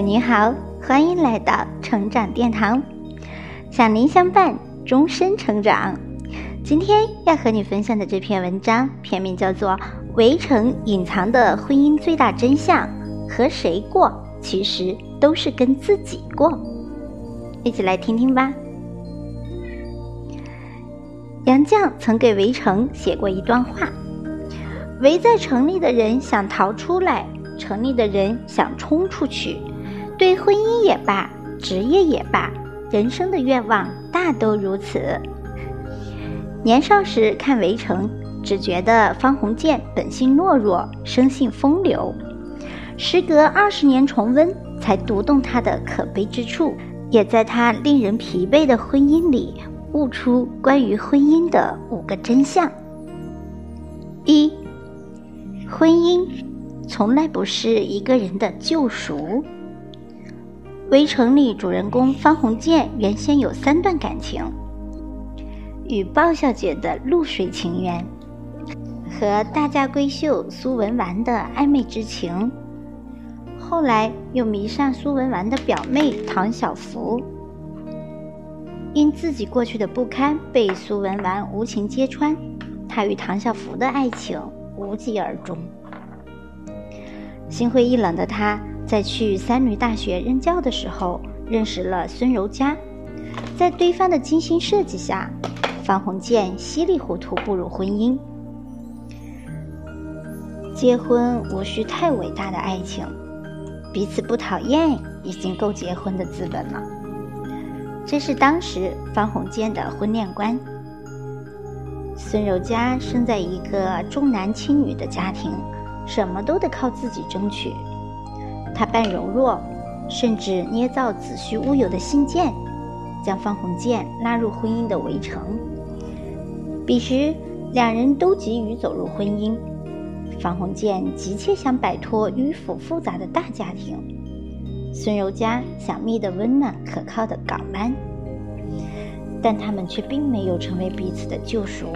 你好，欢迎来到成长殿堂，想您相伴，终身成长。今天要和你分享的这篇文章，片名叫做《围城隐藏的婚姻最大真相》，和谁过，其实都是跟自己过。一起来听听吧。杨绛曾给围城写过一段话：围在城里的人想逃出来，城里的人想冲出去。对婚姻也罢，职业也罢，人生的愿望大都如此。年少时看《围城》，只觉得方鸿渐本性懦弱，生性风流。时隔二十年重温，才读懂他的可悲之处，也在他令人疲惫的婚姻里悟出关于婚姻的五个真相：一、婚姻从来不是一个人的救赎。《围城》里主人公方鸿渐原先有三段感情：与鲍小姐的露水情缘，和大家闺秀苏文纨的暧昧之情，后来又迷上苏文纨的表妹唐晓芙。因自己过去的不堪被苏文纨无情揭穿，他与唐晓芙的爱情无疾而终。心灰意冷的他。在去三女大学任教的时候，认识了孙柔嘉。在对方的精心设计下，方鸿渐稀里糊涂步入婚姻。结婚无需太伟大的爱情，彼此不讨厌已经够结婚的资本了。这是当时方鸿渐的婚恋观。孙柔嘉生在一个重男轻女的家庭，什么都得靠自己争取。他扮柔弱，甚至捏造子虚乌有的信件，将方鸿渐拉入婚姻的围城。彼时，两人都急于走入婚姻。方鸿渐急切想摆脱迂腐复杂的大家庭，孙柔嘉想觅得温暖可靠的港湾，但他们却并没有成为彼此的救赎。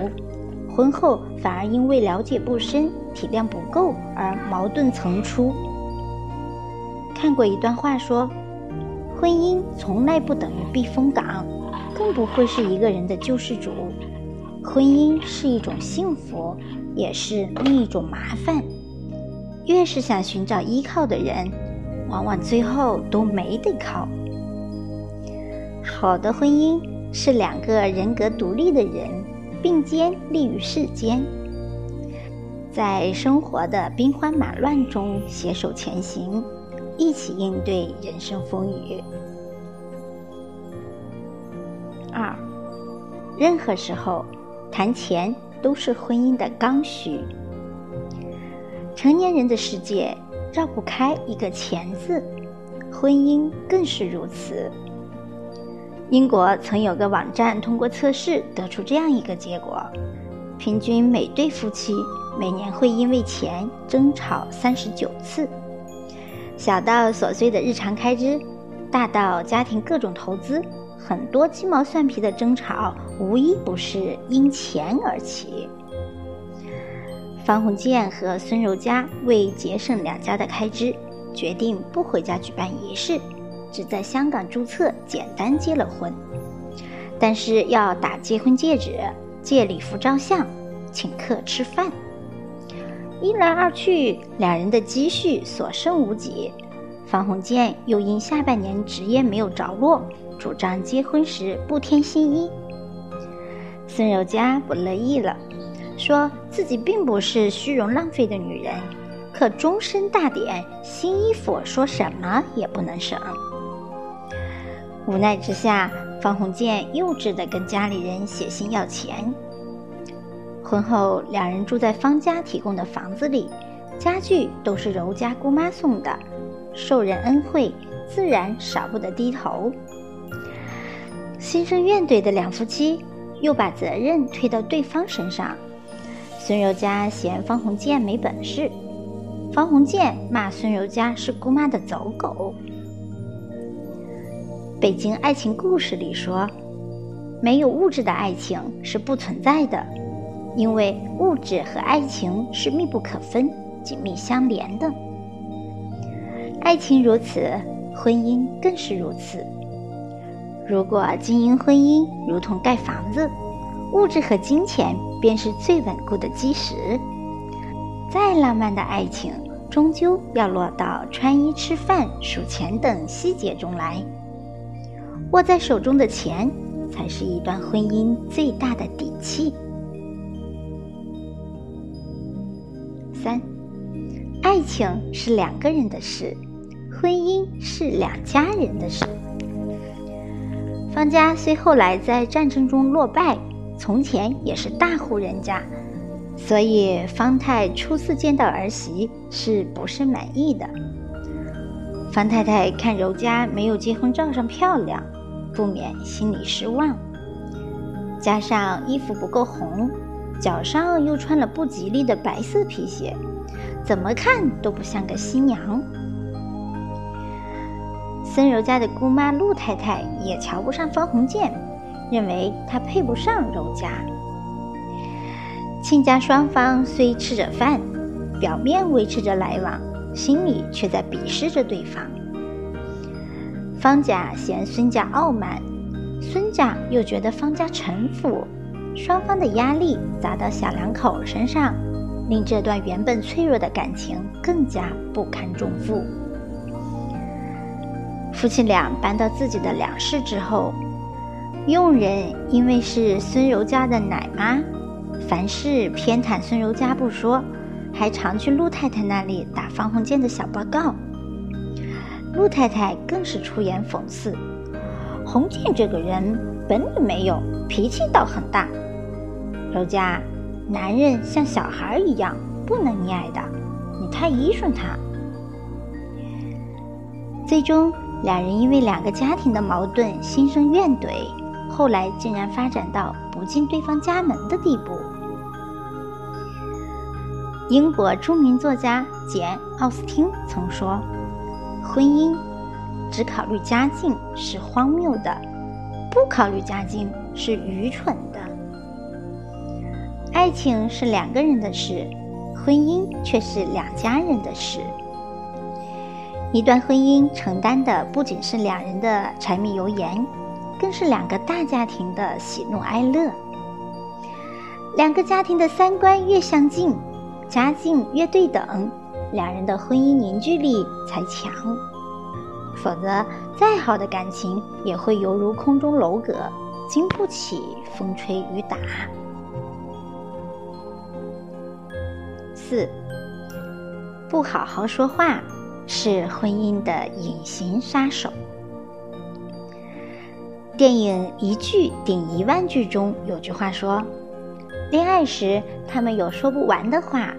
婚后反而因为了解不深、体谅不够而矛盾层出。看过一段话，说：婚姻从来不等于避风港，更不会是一个人的救世主。婚姻是一种幸福，也是另一种麻烦。越是想寻找依靠的人，往往最后都没得靠。好的婚姻是两个人格独立的人并肩立于世间，在生活的兵荒马乱中携手前行。一起应对人生风雨。二，任何时候谈钱都是婚姻的刚需。成年人的世界绕不开一个“钱”字，婚姻更是如此。英国曾有个网站通过测试得出这样一个结果：平均每对夫妻每年会因为钱争吵三十九次。小到琐碎的日常开支，大到家庭各种投资，很多鸡毛蒜皮的争吵，无一不是因钱而起。方鸿渐和孙柔嘉为节省两家的开支，决定不回家举办仪式，只在香港注册，简单结了婚。但是要打结婚戒指、借礼服、照相、请客吃饭。一来二去，两人的积蓄所剩无几。方鸿渐又因下半年职业没有着落，主张结婚时不添新衣。孙柔嘉不乐意了，说自己并不是虚荣浪费的女人，可终身大典新衣服说什么也不能省。无奈之下，方鸿渐幼稚地跟家里人写信要钱。婚后，两人住在方家提供的房子里，家具都是柔家姑妈送的，受人恩惠，自然少不得低头。心生怨怼的两夫妻，又把责任推到对方身上。孙柔嘉嫌方鸿渐没本事，方鸿渐骂孙柔嘉是姑妈的走狗。《北京爱情故事》里说，没有物质的爱情是不存在的。因为物质和爱情是密不可分、紧密相连的，爱情如此，婚姻更是如此。如果经营婚姻如同盖房子，物质和金钱便是最稳固的基石。再浪漫的爱情，终究要落到穿衣、吃饭、数钱等细节中来。握在手中的钱，才是一段婚姻最大的底气。三，爱情是两个人的事，婚姻是两家人的事。方家虽后来在战争中落败，从前也是大户人家，所以方太初次见到儿媳是不甚满意的。方太太看柔家没有结婚照上漂亮，不免心里失望。加上衣服不够红，脚上又穿了不吉利的白色皮鞋，怎么看都不像个新娘。孙柔家的姑妈陆太太也瞧不上方鸿渐，认为他配不上柔家。亲家双方虽吃着饭，表面维持着来往，心里却在鄙视着对方。方家嫌孙家傲慢，孙家又觉得方家城府，双方的压力砸到小两口身上，令这段原本脆弱的感情更加不堪重负。夫妻俩搬到自己的两室之后，佣人因为是孙柔家的奶妈，凡事偏袒孙柔家不说，还常去陆太太那里打方鸿渐的小报告。陆太太更是出言讽刺：“鸿渐这个人本领没有，脾气倒很大。柔嘉，男人像小孩一样，不能溺爱的，你太依顺他。”最终。两人因为两个家庭的矛盾心生怨怼，后来竟然发展到不进对方家门的地步。英国著名作家简·奥斯汀曾说：“婚姻只考虑家境是荒谬的，不考虑家境是愚蠢的。爱情是两个人的事，婚姻却是两家人的事。”一段婚姻承担的不仅是两人的柴米油盐，更是两个大家庭的喜怒哀乐。两个家庭的三观越相近，家境越对等，两人的婚姻凝聚力才强。否则，再好的感情也会犹如空中楼阁，经不起风吹雨打。四，不好好说话。是婚姻的隐形杀手。电影《一句顶一万句》中有句话说：“恋爱时他们有说不完的话，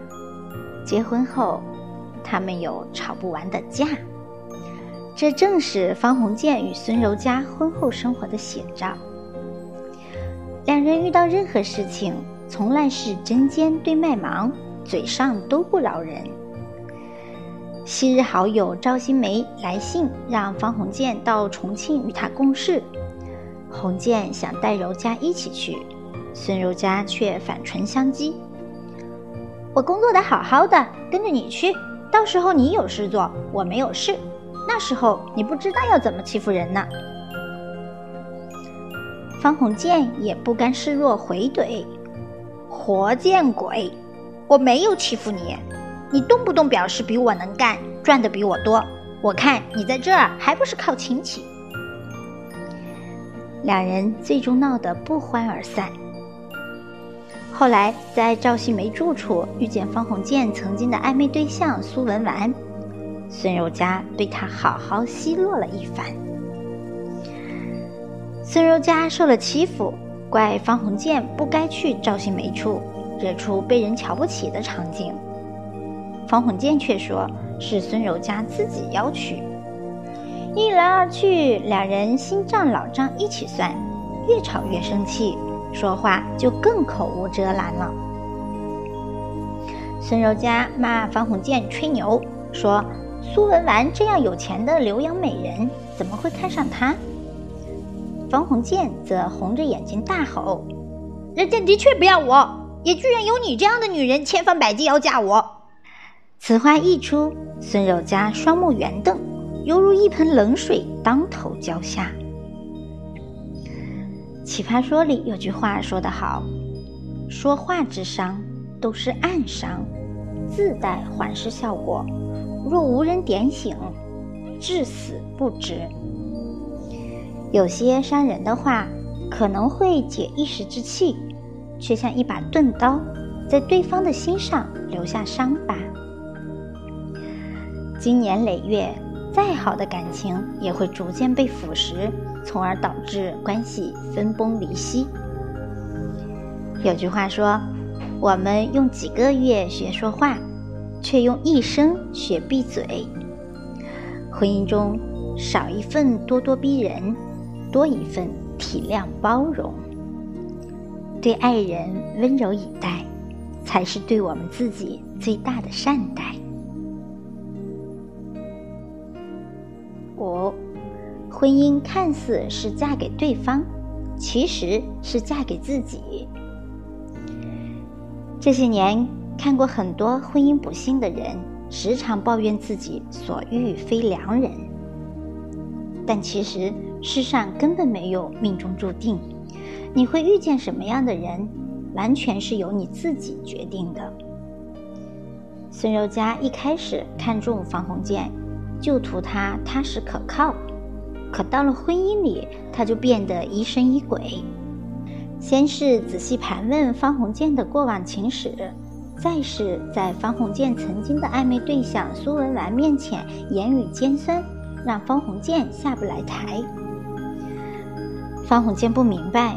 结婚后他们有吵不完的架。”这正是方鸿渐与孙柔嘉婚后生活的写照。两人遇到任何事情，从来是针尖对麦芒，嘴上都不饶人。昔日好友赵新梅来信让方鸿渐到重庆与他共事，鸿渐想带柔嘉一起去，孙柔嘉却反唇相讥：“我工作的好好的，跟着你去，到时候你有事做，我没有事，那时候你不知道要怎么欺负人呢。”方鸿渐也不甘示弱，回怼：“活见鬼！我没有欺负你。”你动不动表示比我能干，赚的比我多，我看你在这儿还不是靠亲戚。两人最终闹得不欢而散。后来在赵新梅住处遇见方鸿渐曾经的暧昧对象苏文纨，孙柔嘉对他好好奚落了一番。孙柔嘉受了欺负，怪方鸿渐不该去赵新梅处，惹出被人瞧不起的场景。方鸿渐却说是孙柔嘉自己要娶，一来二去，两人新账老账一起算，越吵越生气，说话就更口无遮拦了。孙柔嘉骂方鸿渐吹牛，说苏文纨这样有钱的留洋美人怎么会看上他？方鸿渐则红着眼睛大吼：“人家的确不要我，也居然有你这样的女人千方百计要嫁我！”此话一出，孙柔嘉双目圆瞪，犹如一盆冷水当头浇下。奇葩说里有句话说得好：“说话之伤都是暗伤，自带缓释效果。若无人点醒，至死不知。”有些伤人的话可能会解一时之气，却像一把钝刀，在对方的心上留下伤疤。经年累月，再好的感情也会逐渐被腐蚀。从而导致关系分崩离析。有句话说：“我们用几个月学说话，却用一生学闭嘴。”婚姻中少一份咄咄逼人，多一份体谅包容。对爱人温柔以待，才是对我们自己最大的善待。五。婚姻看似是嫁给对方，其实是嫁给自己。这些年看过很多婚姻不幸的人，时常抱怨自己所遇非良人。但其实世上根本没有命中注定，你会遇见什么样的人，完全是由你自己决定的。孙柔嘉一开始看中方鸿渐，就图他踏实可靠。可到了婚姻里，他就变得疑神疑鬼。先是仔细盘问方鸿渐的过往情史，再是在方鸿渐曾经的暧昧对象苏文纨面前言语尖酸，让方鸿渐下不来台。方鸿渐不明白，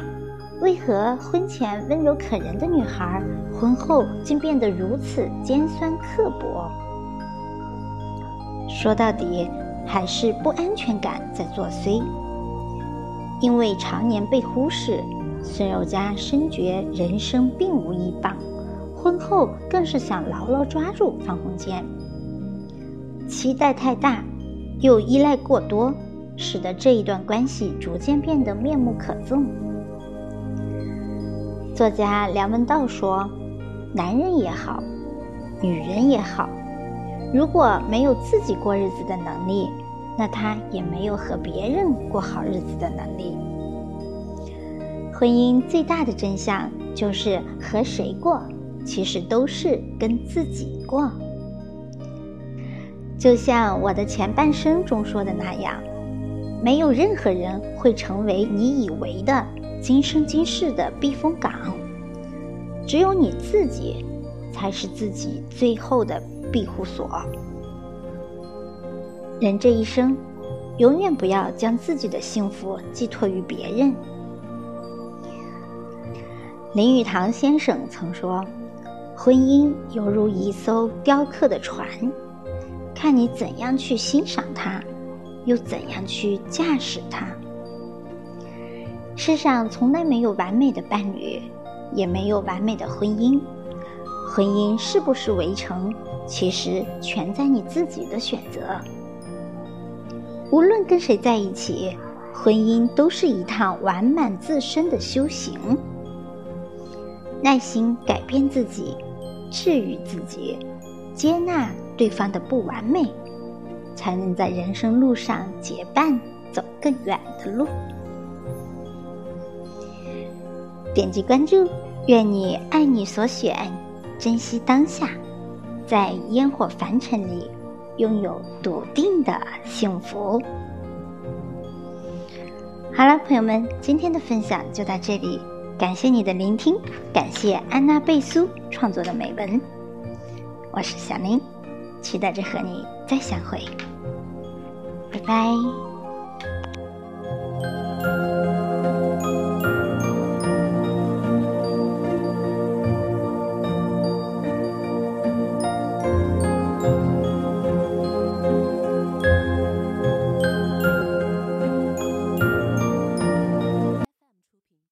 为何婚前温柔可人的女孩，婚后竟变得如此尖酸刻薄。说到底。还是不安全感在作祟，因为常年被忽视，孙柔嘉深觉人生并无依傍，婚后更是想牢牢抓住方鸿渐。期待太大，又依赖过多，使得这一段关系逐渐变得面目可憎。作家梁文道说：“男人也好，女人也好。”如果没有自己过日子的能力，那他也没有和别人过好日子的能力。婚姻最大的真相就是和谁过，其实都是跟自己过。就像我的前半生中说的那样，没有任何人会成为你以为的今生今世的避风港，只有你自己才是自己最后的。庇护所。人这一生，永远不要将自己的幸福寄托于别人。林语堂先生曾说：“婚姻犹如一艘雕刻的船，看你怎样去欣赏它，又怎样去驾驶它。”世上从来没有完美的伴侣，也没有完美的婚姻。婚姻是不是围城？其实全在你自己的选择。无论跟谁在一起，婚姻都是一趟完满自身的修行。耐心改变自己，治愈自己，接纳对方的不完美，才能在人生路上结伴走更远的路。点击关注，愿你爱你所选，珍惜当下。在烟火凡尘里，拥有笃定的幸福。好了，朋友们，今天的分享就到这里，感谢你的聆听，感谢安娜贝苏创作的美文。我是小林，期待着和你再相会，拜拜。